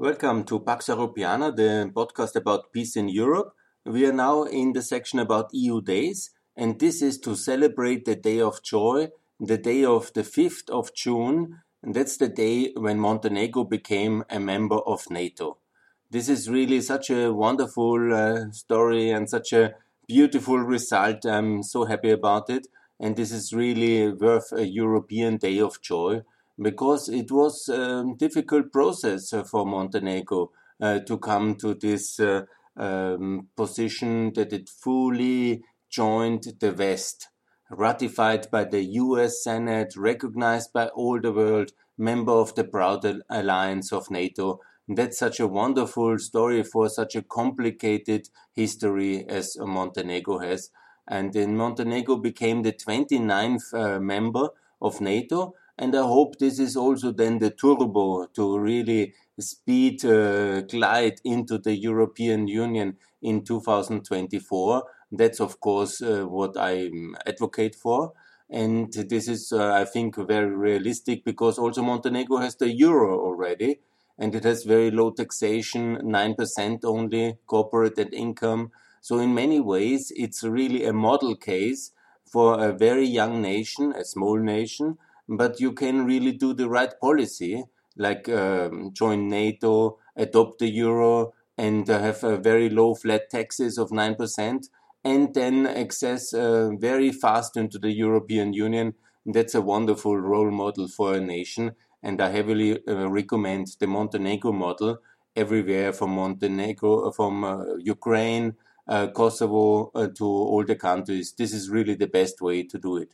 Welcome to Pax Europiana, the podcast about peace in Europe. We are now in the section about EU days, and this is to celebrate the day of joy, the day of the 5th of June, and that's the day when Montenegro became a member of NATO. This is really such a wonderful uh, story and such a beautiful result. I'm so happy about it, and this is really worth a European day of joy because it was a difficult process for Montenegro uh, to come to this uh, um, position that it fully joined the West, ratified by the US Senate, recognized by all the world, member of the proud alliance of NATO. that's such a wonderful story for such a complicated history as Montenegro has. And then Montenegro became the 29th uh, member of NATO and I hope this is also then the turbo to really speed uh, glide into the European Union in 2024. That's of course uh, what I advocate for. And this is, uh, I think, very realistic because also Montenegro has the euro already and it has very low taxation, 9% only corporate net income. So in many ways, it's really a model case for a very young nation, a small nation, but you can really do the right policy, like um, join NATO, adopt the euro, and uh, have a very low flat taxes of 9%, and then access uh, very fast into the European Union. That's a wonderful role model for a nation, and I heavily uh, recommend the Montenegro model everywhere from Montenegro, uh, from uh, Ukraine, uh, Kosovo to all the countries. This is really the best way to do it.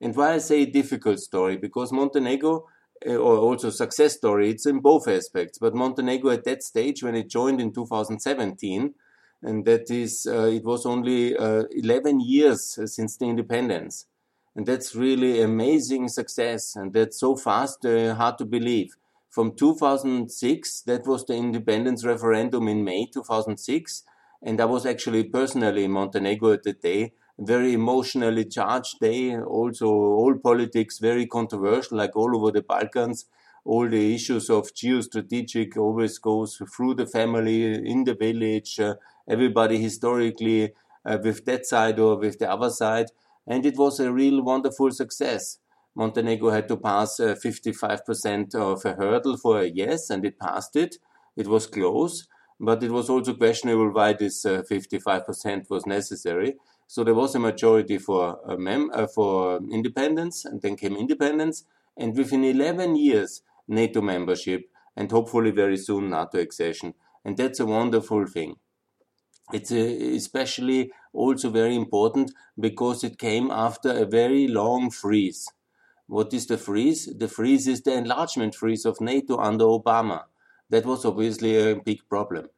And why I say difficult story, because Montenegro, uh, or also success story, it's in both aspects. But Montenegro at that stage, when it joined in 2017, and that is, uh, it was only uh, 11 years since the independence. And that's really amazing success. And that's so fast, uh, hard to believe. From 2006, that was the independence referendum in May 2006. And I was actually personally in Montenegro at the day very emotionally charged day. Also, all politics very controversial, like all over the Balkans. All the issues of geostrategic always goes through the family, in the village. Uh, everybody historically uh, with that side or with the other side, and it was a real wonderful success. Montenegro had to pass uh, 55% of a hurdle for a yes, and it passed it. It was close, but it was also questionable why this 55% uh, was necessary. So there was a majority for uh, mem- uh, for independence, and then came independence, and within 11 years, NATO membership, and hopefully very soon NATO accession. And that's a wonderful thing. It's a, especially also very important because it came after a very long freeze. What is the freeze? The freeze is the enlargement freeze of NATO under Obama. That was obviously a big problem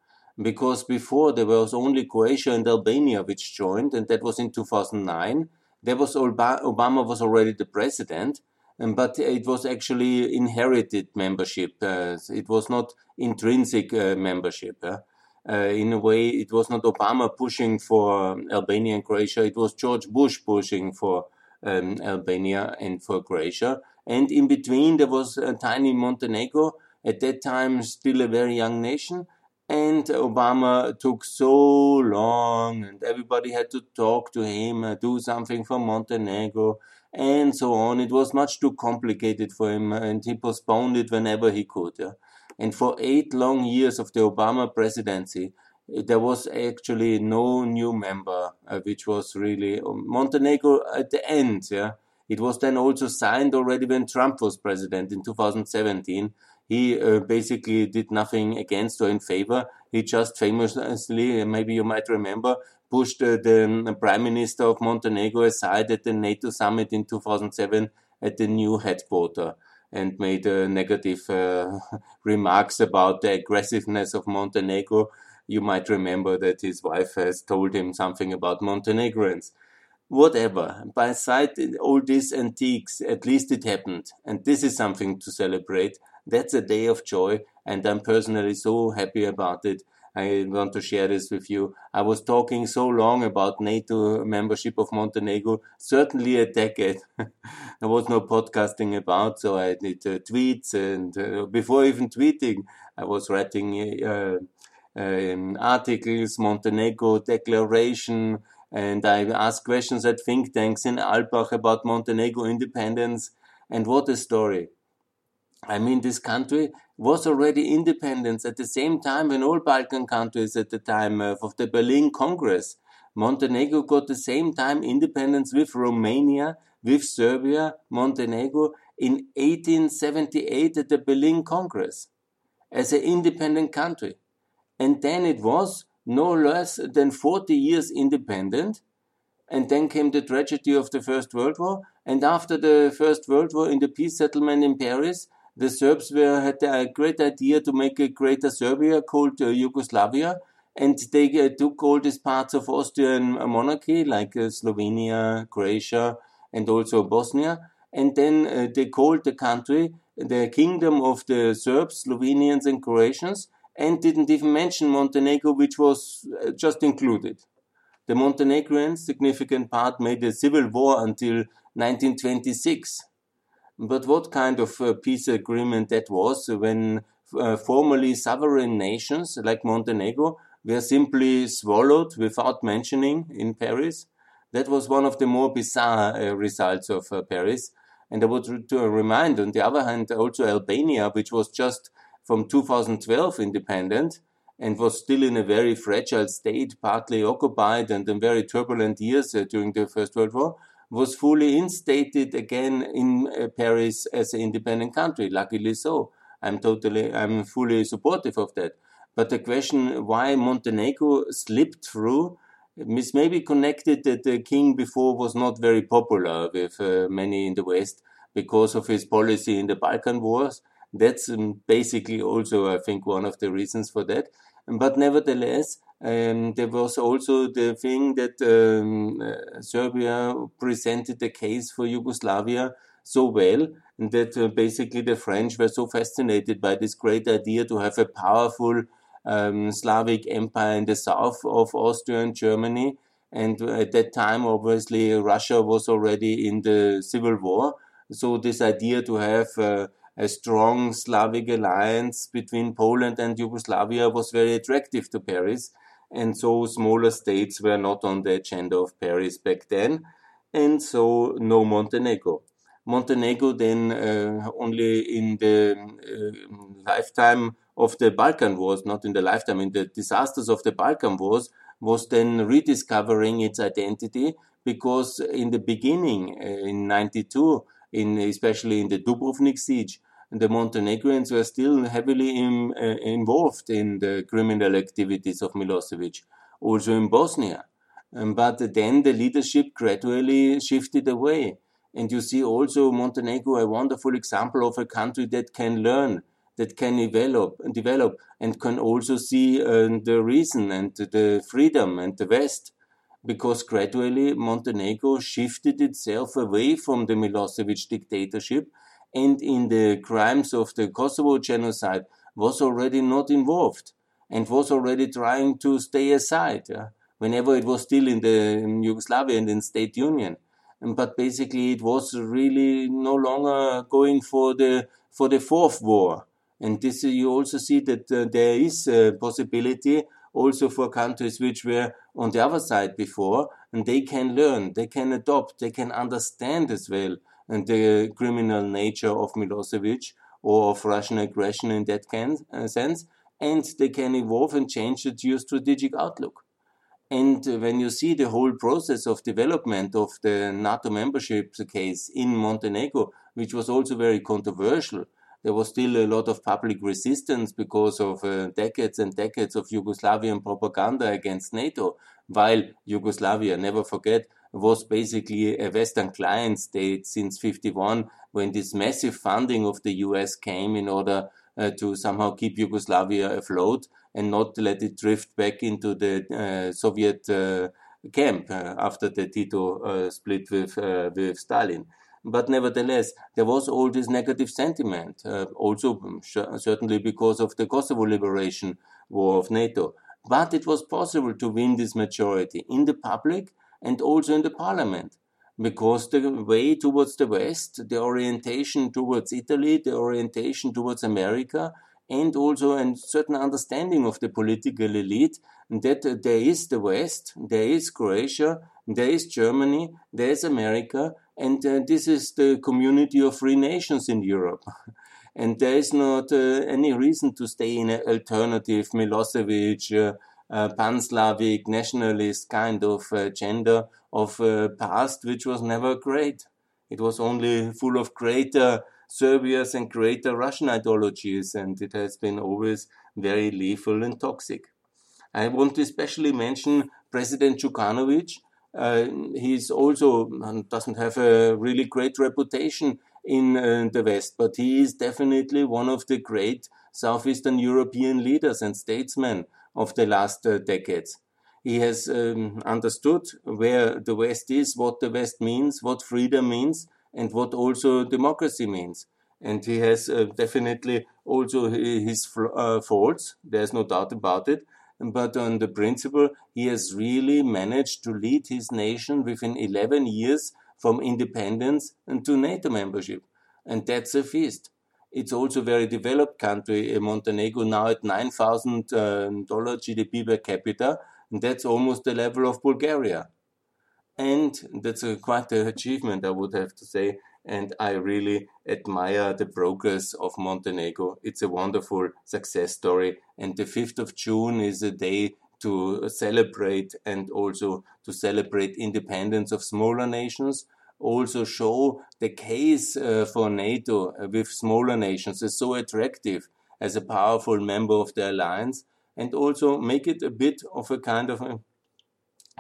because before there was only Croatia and Albania which joined, and that was in 2009. There was Obama was already the president, but it was actually inherited membership. Uh, it was not intrinsic uh, membership. Uh, in a way, it was not Obama pushing for Albania and Croatia. It was George Bush pushing for um, Albania and for Croatia. And in between, there was a tiny Montenegro, at that time still a very young nation and Obama took so long, and everybody had to talk to him, uh, do something for Montenegro, and so on. It was much too complicated for him, and he postponed it whenever he could. Yeah? And for eight long years of the Obama presidency, there was actually no new member, uh, which was really um, Montenegro at the end. Yeah, it was then also signed already when Trump was president in 2017 he uh, basically did nothing against or in favor. He just famously, maybe you might remember, pushed uh, the prime minister of Montenegro aside at the NATO summit in 2007 at the new headquarters and made uh, negative uh, remarks about the aggressiveness of Montenegro. You might remember that his wife has told him something about Montenegrins. Whatever. By side all these antiques, at least it happened. And this is something to celebrate. That's a day of joy, and I'm personally so happy about it. I want to share this with you. I was talking so long about NATO membership of Montenegro, certainly a decade. there was no podcasting about, so I did uh, tweets, and uh, before even tweeting, I was writing uh, um, articles, Montenegro declaration, and I asked questions at think tanks in Alpbach about Montenegro independence. And what a story! I mean, this country was already independent at the same time when all Balkan countries at the time uh, of the Berlin Congress. Montenegro got the same time independence with Romania, with Serbia, Montenegro in 1878 at the Berlin Congress as an independent country. And then it was no less than 40 years independent. And then came the tragedy of the First World War. And after the First World War in the peace settlement in Paris, the Serbs were, had a great idea to make a greater Serbia called uh, Yugoslavia. And they uh, took all these parts of Austrian monarchy, like uh, Slovenia, Croatia, and also Bosnia. And then uh, they called the country the Kingdom of the Serbs, Slovenians, and Croatians, and didn't even mention Montenegro, which was uh, just included. The Montenegrins, significant part, made a civil war until 1926 but what kind of uh, peace agreement that was when uh, formerly sovereign nations like Montenegro were simply swallowed without mentioning in Paris? That was one of the more bizarre uh, results of uh, Paris. And I would to remind, on the other hand, also Albania, which was just from 2012 independent and was still in a very fragile state, partly occupied and in very turbulent years uh, during the First World War, was fully instated again in uh, Paris as an independent country. Luckily so. I'm totally, I'm fully supportive of that. But the question why Montenegro slipped through is maybe connected that the king before was not very popular with uh, many in the West because of his policy in the Balkan Wars. That's um, basically also, I think, one of the reasons for that. But nevertheless, um, there was also the thing that um, uh, Serbia presented the case for Yugoslavia so well and that uh, basically the French were so fascinated by this great idea to have a powerful um, Slavic empire in the south of Austria and Germany. And at that time, obviously, Russia was already in the civil war. So this idea to have uh, a strong Slavic alliance between Poland and Yugoslavia was very attractive to Paris and so smaller states were not on the agenda of Paris back then, and so no Montenegro. Montenegro then uh, only in the uh, lifetime of the Balkan Wars, not in the lifetime, in the disasters of the Balkan Wars, was then rediscovering its identity because in the beginning, uh, in 92, in especially in the Dubrovnik siege, the Montenegrins were still heavily in, uh, involved in the criminal activities of Milosevic, also in Bosnia. Um, but then the leadership gradually shifted away. And you see also Montenegro a wonderful example of a country that can learn, that can develop, develop, and can also see uh, the reason and the freedom and the West, because gradually Montenegro shifted itself away from the Milosevic dictatorship and in the crimes of the Kosovo genocide was already not involved and was already trying to stay aside yeah, whenever it was still in the in Yugoslavia and in state union. But basically, it was really no longer going for the for the fourth war. And this you also see that uh, there is a possibility also for countries which were on the other side before, and they can learn, they can adopt, they can understand as well and the criminal nature of Milosevic or of Russian aggression in that can, uh, sense, and they can evolve and change the geostrategic outlook. And when you see the whole process of development of the NATO membership case in Montenegro, which was also very controversial, there was still a lot of public resistance because of uh, decades and decades of Yugoslavian propaganda against NATO, while Yugoslavia, never forget, was basically a Western client state since 51 when this massive funding of the US came in order uh, to somehow keep Yugoslavia afloat and not let it drift back into the uh, Soviet uh, camp uh, after the Tito uh, split with, uh, with Stalin. But nevertheless, there was all this negative sentiment, also certainly because of the Kosovo liberation war of NATO. But it was possible to win this majority in the public and also in the parliament because the way towards the West, the orientation towards Italy, the orientation towards America, and also a certain understanding of the political elite that there is the West, there is Croatia, there is Germany, there is America, and uh, this is the community of free nations in Europe. and there is not uh, any reason to stay in an alternative Milosevic, uh, pan-Slavic, nationalist kind of uh, gender of uh, past, which was never great. It was only full of greater Serbias and greater Russian ideologies, and it has been always very lethal and toxic. I want to especially mention President Djukanovic. Uh, he's also um, doesn't have a really great reputation in uh, the West, but he is definitely one of the great Southeastern European leaders and statesmen of the last uh, decades. He has um, understood where the West is, what the West means, what freedom means, and what also democracy means. And he has uh, definitely also his uh, faults. There's no doubt about it. But on the principle, he has really managed to lead his nation within 11 years from independence to NATO membership. And that's a feast. It's also a very developed country, Montenegro, now at $9,000 uh, GDP per capita. And that's almost the level of Bulgaria. And that's a, quite an achievement, I would have to say. And I really admire the progress of Montenegro. It's a wonderful success story. And the 5th of June is a day to celebrate and also to celebrate independence of smaller nations also show the case uh, for NATO uh, with smaller nations is so attractive as a powerful member of the alliance and also make it a bit of a kind of a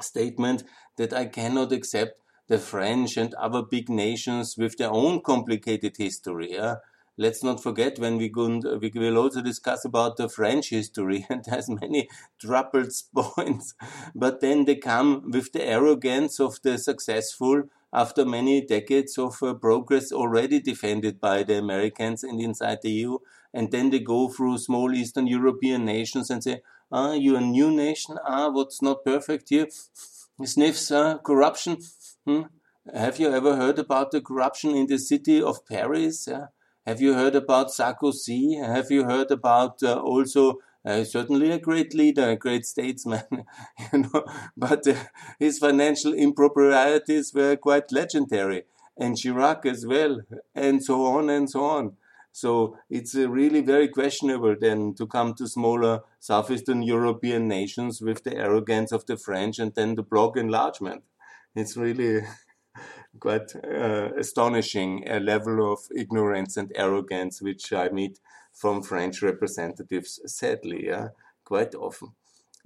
statement that I cannot accept the French and other big nations with their own complicated history. Yeah? Let's not forget when we, go, we will also discuss about the French history and has many troubled points. But then they come with the arrogance of the successful after many decades of uh, progress already defended by the Americans and inside the EU. And then they go through small Eastern European nations and say, ah, you're a new nation. Ah, what's not perfect here? Sniffs, uh, corruption. Hmm? Have you ever heard about the corruption in the city of Paris? Yeah? Have you heard about Sarkozy? Have you heard about uh, also uh, certainly a great leader, a great statesman, you know, but uh, his financial improprieties were quite legendary, and Chirac as well, and so on and so on. So it's uh, really very questionable then to come to smaller southeastern European nations with the arrogance of the French and then the bloc enlargement. It's really quite uh, astonishing a level of ignorance and arrogance which I meet from French representatives, sadly, yeah, quite often.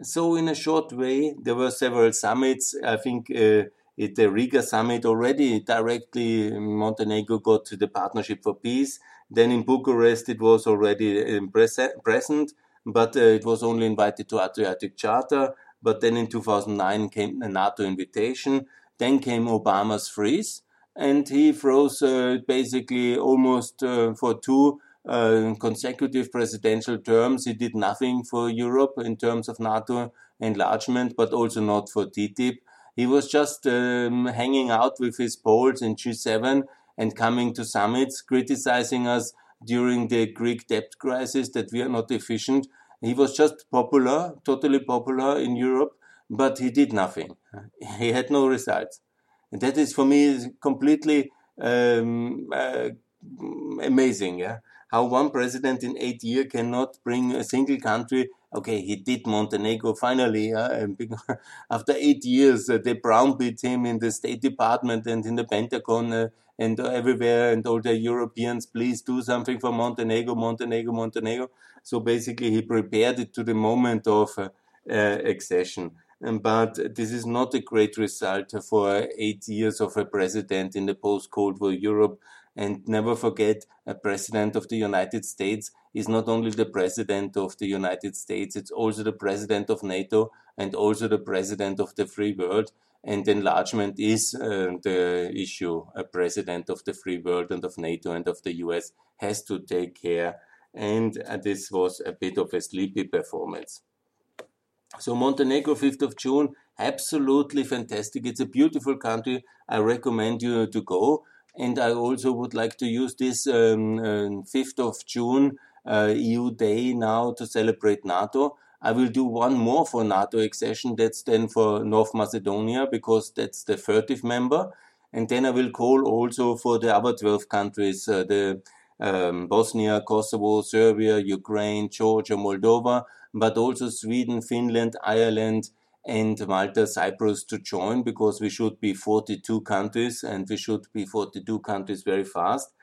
So, in a short way, there were several summits. I think uh, at the Riga summit already directly Montenegro got to the Partnership for Peace. Then in Bucharest, it was already um, present, but uh, it was only invited to Adriatic Charter. But then in 2009 came a NATO invitation. Then came Obama's freeze, and he froze uh, basically almost uh, for two uh, consecutive presidential terms. He did nothing for Europe in terms of NATO enlargement, but also not for TTIP. He was just um, hanging out with his Poles in G7 and coming to summits, criticizing us during the Greek debt crisis that we are not efficient. He was just popular, totally popular in Europe, but he did nothing. He had no results. And that is for me completely um, uh, amazing. Yeah, how one president in eight years cannot bring a single country. Okay, he did Montenegro finally. Uh, after eight years, uh, they brownbeat him in the State Department and in the Pentagon uh, and everywhere, and all the Europeans, please do something for Montenegro, Montenegro, Montenegro. So basically, he prepared it to the moment of uh, accession but this is not a great result for eight years of a president in the post-Cold War Europe. And never forget, a president of the United States is not only the president of the United States, it's also the president of NATO and also the president of the free world. And enlargement is uh, the issue. A president of the free world and of NATO and of the US has to take care. And uh, this was a bit of a sleepy performance. So Montenegro, 5th of June, absolutely fantastic. It's a beautiful country. I recommend you to go. And I also would like to use this um, uh, 5th of June uh, EU Day now to celebrate NATO. I will do one more for NATO accession. That's then for North Macedonia because that's the 30th member. And then I will call also for the other 12 countries, uh, the um, Bosnia, Kosovo, Serbia, Ukraine, Georgia, Moldova, but also Sweden, Finland, Ireland, and Malta, Cyprus to join because we should be 42 countries and we should be 42 countries very fast.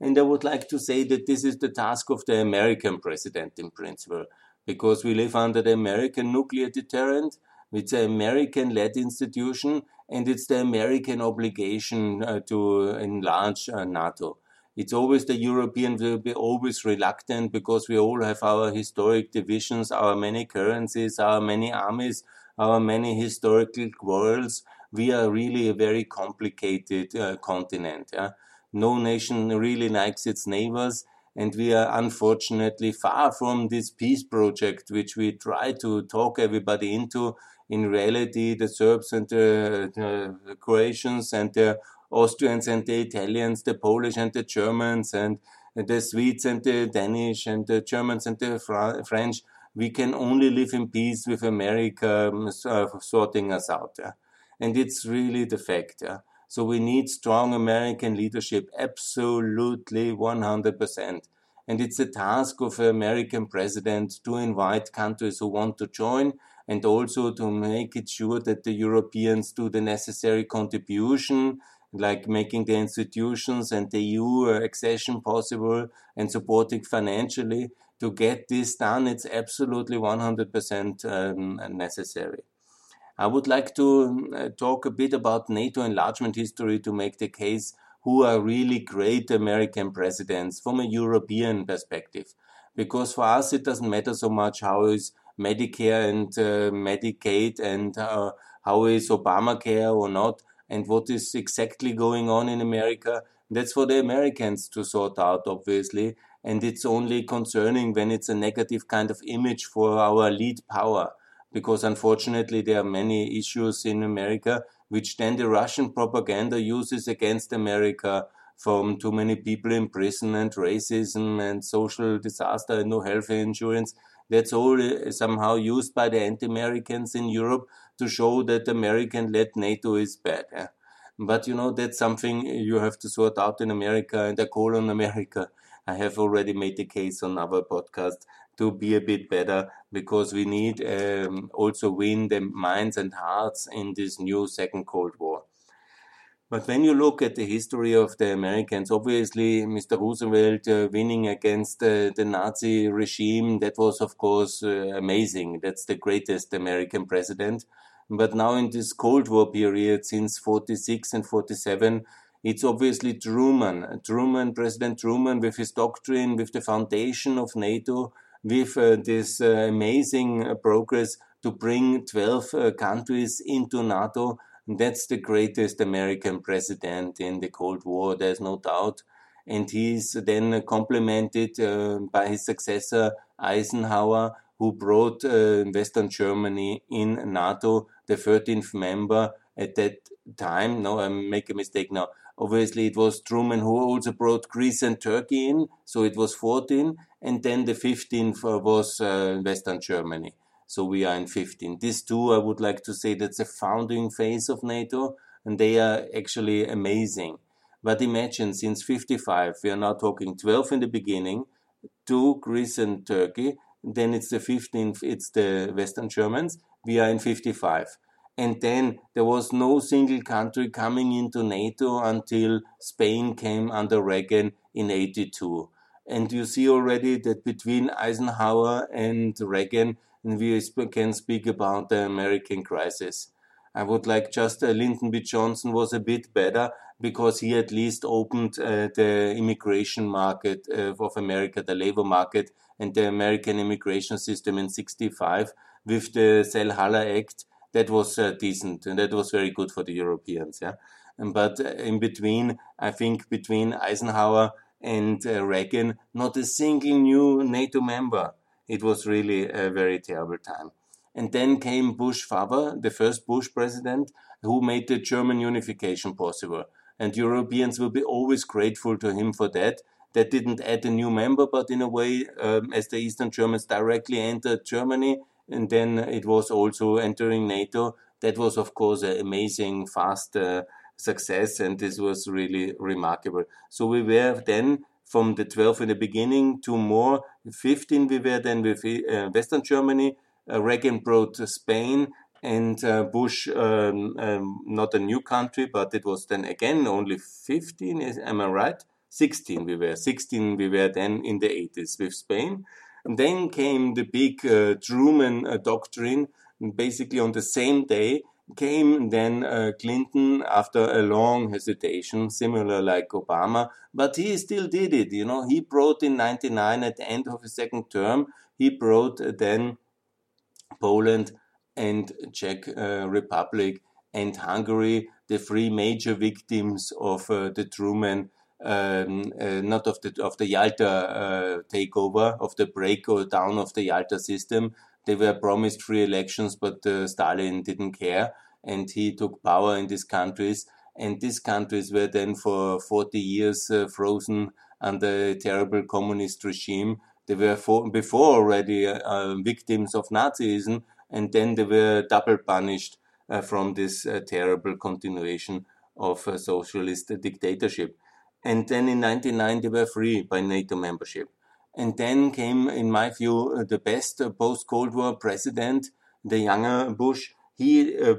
And I would like to say that this is the task of the American president in principle, because we live under the American nuclear deterrent. It's an American led institution and it's the American obligation uh, to enlarge uh, NATO. It's always the European will be always reluctant because we all have our historic divisions, our many currencies, our many armies, our many historical quarrels. We are really a very complicated uh, continent. Yeah? No nation really likes its neighbors, and we are unfortunately far from this peace project, which we try to talk everybody into. In reality, the Serbs and the, the Croatians and the Austrians and the Italians, the Polish and the Germans, and the Swedes and the Danish, and the Germans and the French, we can only live in peace with America um, uh, sorting us out. Yeah? And it's really the fact. Yeah? So we need strong American leadership, absolutely 100%. And it's a task of an American president to invite countries who want to join and also to make it sure that the Europeans do the necessary contribution, like making the institutions and the EU accession possible and supporting financially. To get this done, it's absolutely 100% um, necessary. I would like to uh, talk a bit about NATO enlargement history to make the case who are really great American presidents from a European perspective. Because for us, it doesn't matter so much how is Medicare and uh, Medicaid and uh, how is Obamacare or not, and what is exactly going on in America. That's for the Americans to sort out, obviously. And it's only concerning when it's a negative kind of image for our lead power because unfortunately there are many issues in America which then the Russian propaganda uses against America from too many people in prison and racism and social disaster and no health insurance. That's all uh, somehow used by the anti-Americans in Europe to show that American-led NATO is bad. But you know, that's something you have to sort out in America and I call on America. I have already made the case on our podcast to be a bit better because we need um, also win the minds and hearts in this new second Cold War. But when you look at the history of the Americans, obviously Mr. Roosevelt uh, winning against uh, the Nazi regime, that was of course uh, amazing. That's the greatest American president. But now in this Cold War period, since 46 and 47, it's obviously Truman. Truman, President Truman, with his doctrine, with the foundation of NATO, with uh, this uh, amazing uh, progress to bring 12 countries into NATO. That's the greatest American president in the Cold War, there's no doubt. And he's then complemented uh, by his successor, Eisenhower, who brought uh, Western Germany in NATO, the 13th member at that time. No, I make a mistake now. Obviously, it was Truman who also brought Greece and Turkey in, so it was 14, and then the 15th uh, was uh, Western Germany. So we are in 15. These two, I would like to say, that's a founding phase of NATO, and they are actually amazing. But imagine, since 55, we are now talking 12 in the beginning, two Greece and Turkey, then it's the 15th, it's the Western Germans, we are in 55. And then there was no single country coming into NATO until Spain came under Reagan in 82. And you see already that between Eisenhower and Reagan, we can speak about the American crisis. I would like just uh, Lyndon B. Johnson was a bit better because he at least opened uh, the immigration market uh, of America, the labor market, and the American immigration system in 65 with the Selhallah Act that was uh, decent and that was very good for the Europeans. Yeah, and, but uh, in between, I think between Eisenhower and uh, Reagan, not a single new NATO member. It was really a very terrible time. And then came Bush father, the first Bush president, who made the German unification possible. And Europeans will be always grateful to him for that. That didn't add a new member, but in a way, um, as the Eastern Germans directly entered Germany, and then it was also entering NATO. That was, of course, an amazing, fast uh, success, and this was really remarkable. So we were then from the 12 in the beginning to more 15 we were then with uh, Western Germany. Uh, Reagan brought Spain and uh, Bush, um, um, not a new country, but it was then again only 15, is, am I right? 16 we were. 16 we were then in the 80s with Spain. And then came the big uh, Truman uh, doctrine. Basically, on the same day came then uh, Clinton after a long hesitation, similar like Obama, but he still did it. You know, he brought in 99 at the end of his second term, he brought uh, then Poland and Czech uh, Republic and Hungary, the three major victims of uh, the Truman um, uh, not of the of the Yalta uh, takeover of the break down of the Yalta system. They were promised free elections, but uh, Stalin didn't care, and he took power in these countries. And these countries were then for 40 years uh, frozen under a terrible communist regime. They were for, before already uh, victims of Nazism, and then they were double punished uh, from this terrible continuation of socialist dictatorship. And then in 1990 they were free by NATO membership. And then came, in my view, uh, the best uh, post Cold War president, the younger Bush. He uh,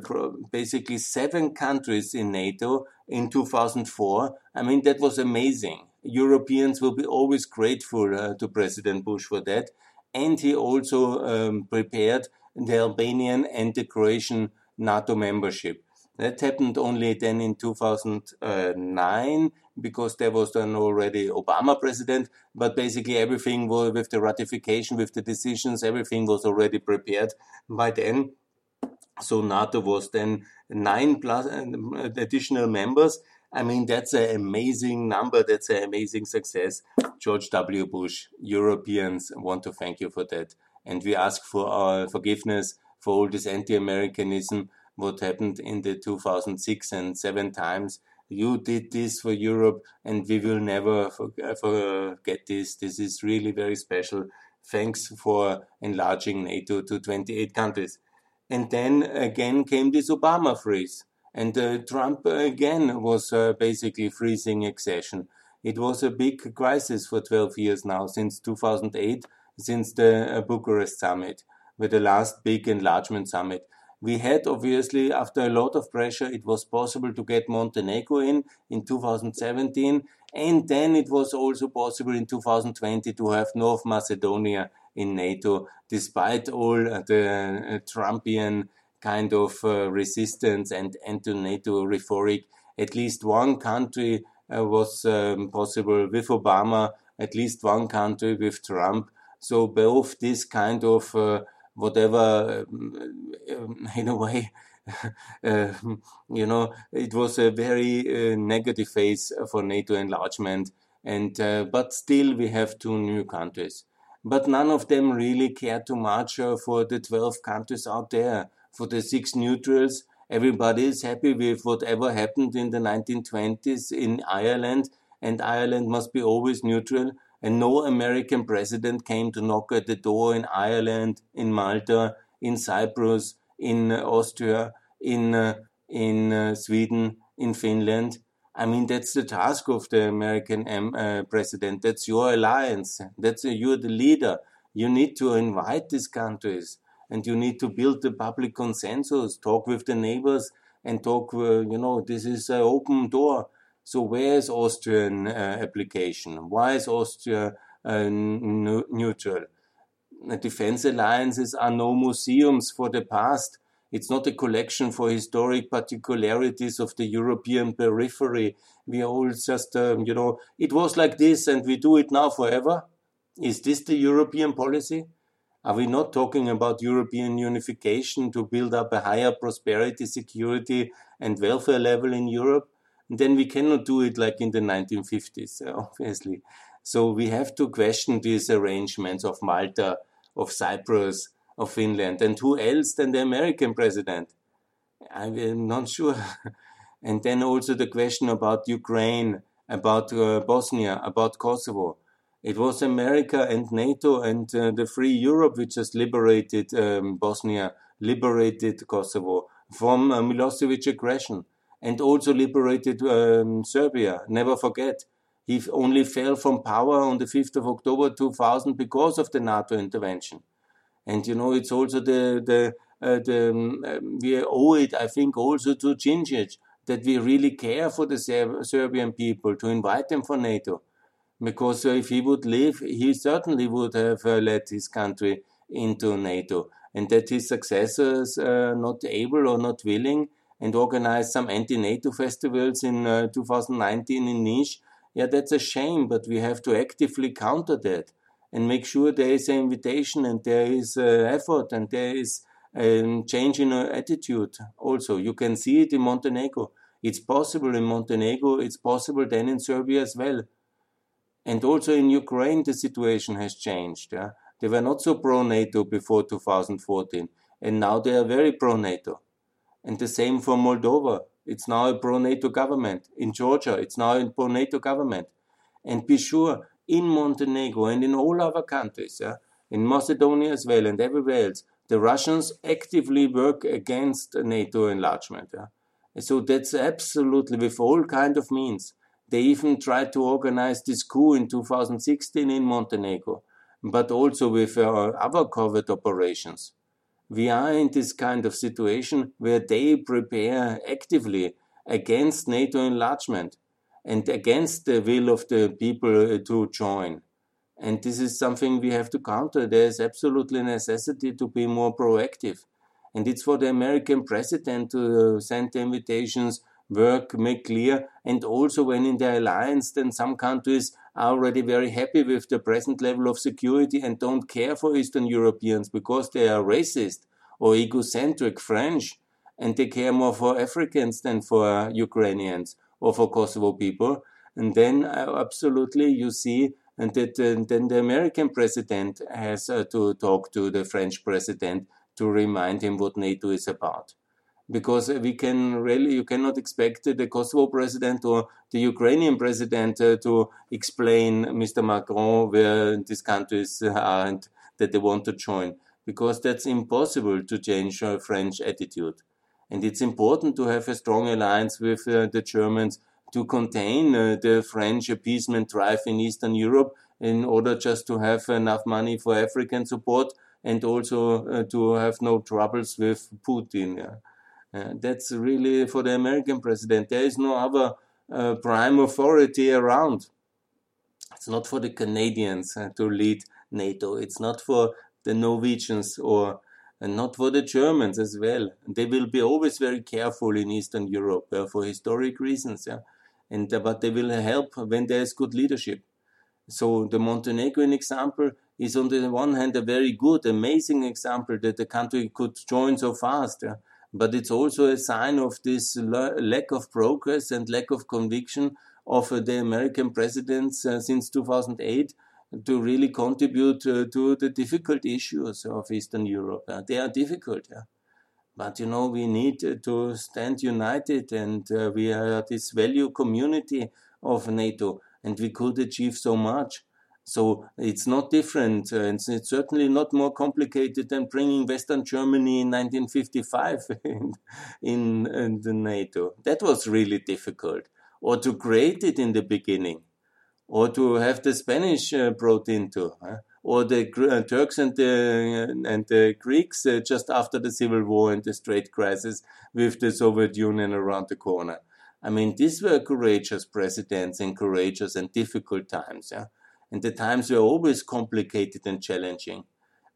basically seven countries in NATO in 2004. I mean, that was amazing. Europeans will be always grateful uh, to President Bush for that. And he also um, prepared the Albanian and the Croatian NATO membership. That happened only then in 2009 because there was then already Obama president, but basically everything was with the ratification, with the decisions, everything was already prepared by then. So NATO was then nine plus uh, additional members. I mean, that's an amazing number. That's an amazing success. George W. Bush, Europeans want to thank you for that. And we ask for our forgiveness for all this anti-Americanism what happened in the 2006 and 7 times. You did this for Europe, and we will never forget this. This is really very special. Thanks for enlarging NATO to 28 countries. And then again came this Obama freeze. And uh, Trump again was uh, basically freezing accession. It was a big crisis for 12 years now, since 2008, since the Bucharest summit, with the last big enlargement summit we had obviously after a lot of pressure it was possible to get montenegro in in 2017 and then it was also possible in 2020 to have north macedonia in nato despite all the uh, trumpian kind of uh, resistance and anti-nato rhetoric. At least one country uh, was um, possible with obama at least one country with trump. So both this kind of uh, whatever, um, um, in a way, uh, you know, it was a very uh, negative phase for NATO enlargement. And uh, but still, we have two new countries. But none of them really care too much uh, for the 12 countries out there. For the six neutrals, everybody is happy with whatever happened in the 1920s in Ireland, and Ireland must be always neutral and no American president came to knock at the door in Ireland, in Malta, in Cyprus, in uh, Austria, in uh, in uh, Sweden, in Finland. I mean, that's the task of the American um, uh, president. That's your alliance. That's uh, you're the leader. You need to invite these countries, and you need to build the public consensus. Talk with the neighbors, and talk. Uh, you know, this is an open door so where is Austrian uh, application? Why is Austria uh, neutral? Defense alliances are no museums for the past. It's not a collection for historic particularities of the European periphery. We are all just, um, you know, it was like this and we do it now forever. Is this the European policy? Are we not talking about European unification to build up a higher prosperity, security, and welfare level in Europe? Then we cannot do it like in the 1950s, obviously. So we have to question these arrangements of Malta, of Cyprus, of Finland. And who else than the American president? I'm not sure. and then also the question about Ukraine, about uh, Bosnia, about Kosovo. It was America and NATO and uh, the free Europe which has liberated um, Bosnia, liberated Kosovo from uh, Milosevic aggression, and also liberated um, Serbia. Never forget, he only fell from power on the 5th of October 2000 because of the NATO intervention. And you know, it's also the the uh, the um, we owe it, I think, also to Djindjic that we really care for the Serbian people to invite them for NATO because uh, if he would leave, he certainly would have uh, led his country into NATO. And that his successors are uh, not able or not willing and organized some anti-NATO festivals in 2019 in Niš. Yeah, that's a shame, but we have to actively counter that and make sure there is an invitation and there is uh, effort and there is a um, change in attitude also. You can see it in Montenegro. It's possible in Montenegro, it's possible then in Serbia as well. And also in Ukraine, the situation has changed. Yeah? They were not so pro NATO before 2014, and now they are very pro NATO. And the same for Moldova. It's now a pro NATO government. In Georgia, it's now a pro NATO government. And be sure, in Montenegro and in all other countries, yeah, in Macedonia as well and everywhere else, the Russians actively work against NATO enlargement. Yeah. So that's absolutely with all kind of means. They even tried to organize this coup in 2016 in Montenegro, but also with uh, other covert operations. We are in this kind of situation where they prepare actively against NATO enlargement and against the will of the people uh, to join. And this is something we have to counter. There is absolutely necessity to be more proactive. And it's for the American president to send the invitations work, make clear, and also when in the alliance, then some countries are already very happy with the present level of security and don't care for Eastern Europeans because they are racist or egocentric French, and they care more for Africans than for Ukrainians or for Kosovo people. And then uh, absolutely you see and that uh, then the American president has uh, to talk to the French president to remind him what NATO is about because we can really you cannot expect the Kosovo president or the Ukrainian president uh, to explain Mr. Macron where these countries are and that they want to join because that's impossible to change a French attitude. And it's important to have a strong alliance with uh, the Germans to contain uh, the French appeasement drive in Eastern Europe in order just to have enough money for African support and also uh, to have no troubles with Putin. Yeah. Uh, that's really for the American president. There is no other uh, prime authority around. It's not for the Canadians uh, to lead NATO. It's not for the Norwegians or and not for the Germans as well. They will be always very careful in Eastern Europe uh, for historic reasons. Yeah? And uh, but they will help when there is good leadership. So the Montenegrin example is on the one hand a very good, amazing example that the country could join so fast. Yeah? But it's also a sign of this lack of progress and lack of conviction of uh, the American presidents uh, since 2008 to really contribute uh, to the difficult issues of Eastern Europe. They are difficult, yeah. But you know, we need to stand united and we are this value community of NATO and we could achieve so much. So it's not different, uh, and it's certainly not more complicated than bringing Western Germany in 1955 in, in, in the NATO. That was really difficult. Or to create it in the beginning, or to have the Spanish uh, brought into, uh, or the uh, Turks and the, and the Greeks uh, just after the Civil War and the Strait Crisis with the Soviet Union around the corner. I mean, these were courageous presidents in courageous and difficult times. Yeah? And the times were always complicated and challenging.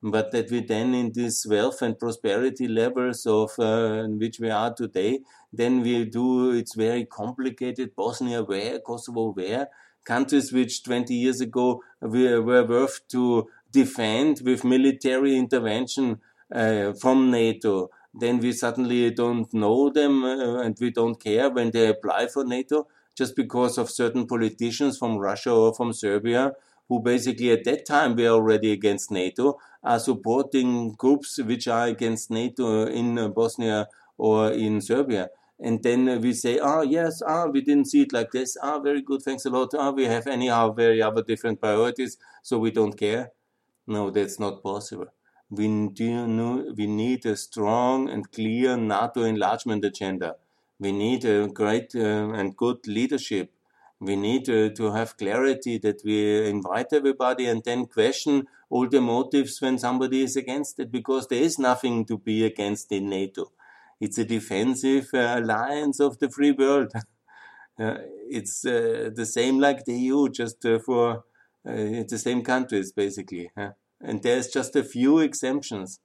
But that we then, in this wealth and prosperity levels of uh, which we are today, then we do it's very complicated. Bosnia where, Kosovo where, countries which 20 years ago were, were worth to defend with military intervention uh, from NATO. Then we suddenly don't know them uh, and we don't care when they apply for NATO just because of certain politicians from Russia or from Serbia who basically at that time were already against NATO, are supporting groups which are against NATO in Bosnia or in Serbia. And then we say, ah, oh, yes, ah, we didn't see it like this. Ah, very good, thanks a lot. Ah, we have anyhow very other different priorities, so we don't care. No, that's not possible. We, do, we need a strong and clear NATO enlargement agenda. We need a great uh, and good leadership. We need uh, to have clarity that we invite everybody and then question all the motives when somebody is against it because there is nothing to be against in NATO. It's a defensive uh, alliance of the free world. Uh, it's the same like the EU, just for the same countries basically. And there's just a few exemptions.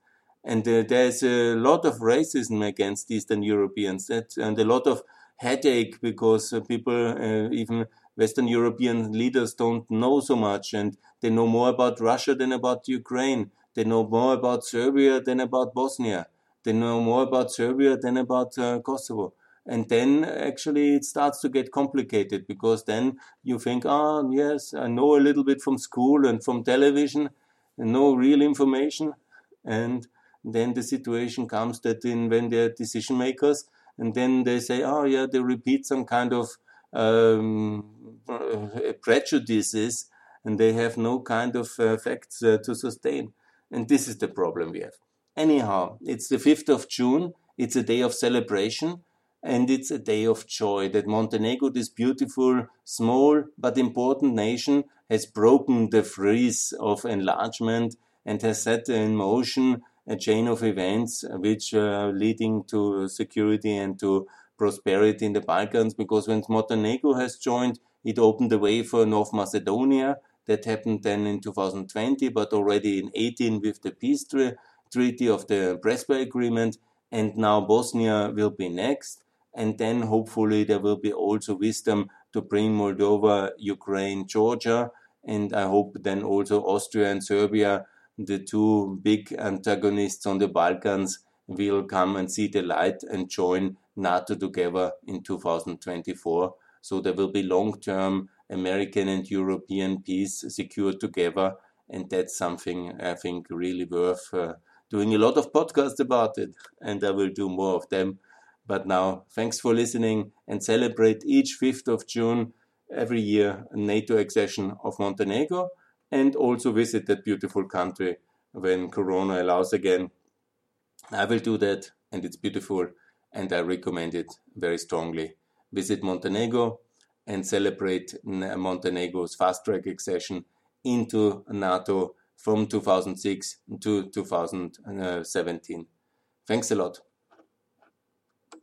And uh, there's a lot of racism against Eastern Europeans that, and a lot of headache because uh, people, uh, even Western European leaders don't know so much and they know more about Russia than about Ukraine. They know more about Serbia than about Bosnia. They know more about Serbia than about uh, Kosovo. And then actually it starts to get complicated because then you think, oh, yes, I know a little bit from school and from television, and no real information. And then the situation comes that in, when they're decision makers, and then they say, oh, yeah, they repeat some kind of um, prejudices and they have no kind of uh, facts uh, to sustain. And this is the problem we have. Anyhow, it's the 5th of June. It's a day of celebration and it's a day of joy that Montenegro, this beautiful, small but important nation, has broken the freeze of enlargement and has set in motion a chain of events uh, which are leading to security and to prosperity in the Balkans. Because when Montenegro has joined, it opened the way for North Macedonia. That happened then in 2020, but already in 18 with the peace treaty treaty of the Prespa Agreement, and now Bosnia will be next. And then hopefully there will be also wisdom to bring Moldova, Ukraine, Georgia, and I hope then also Austria and Serbia, the two big antagonists on the Balkans, will come and see the light and join NATO together in 2024. So there will be long term American and European peace secured together. And that's something I think really worth uh, doing a lot of podcasts about it, and I will do more of them. But now, thanks for listening and celebrate each 5th of June every year NATO accession of Montenegro and also visit that beautiful country when Corona allows again. I will do that, and it's beautiful, and I recommend it very strongly. Visit Montenegro and celebrate Montenegro's fast track accession into NATO from 2006 to 2017. Uh, Thanks a lot.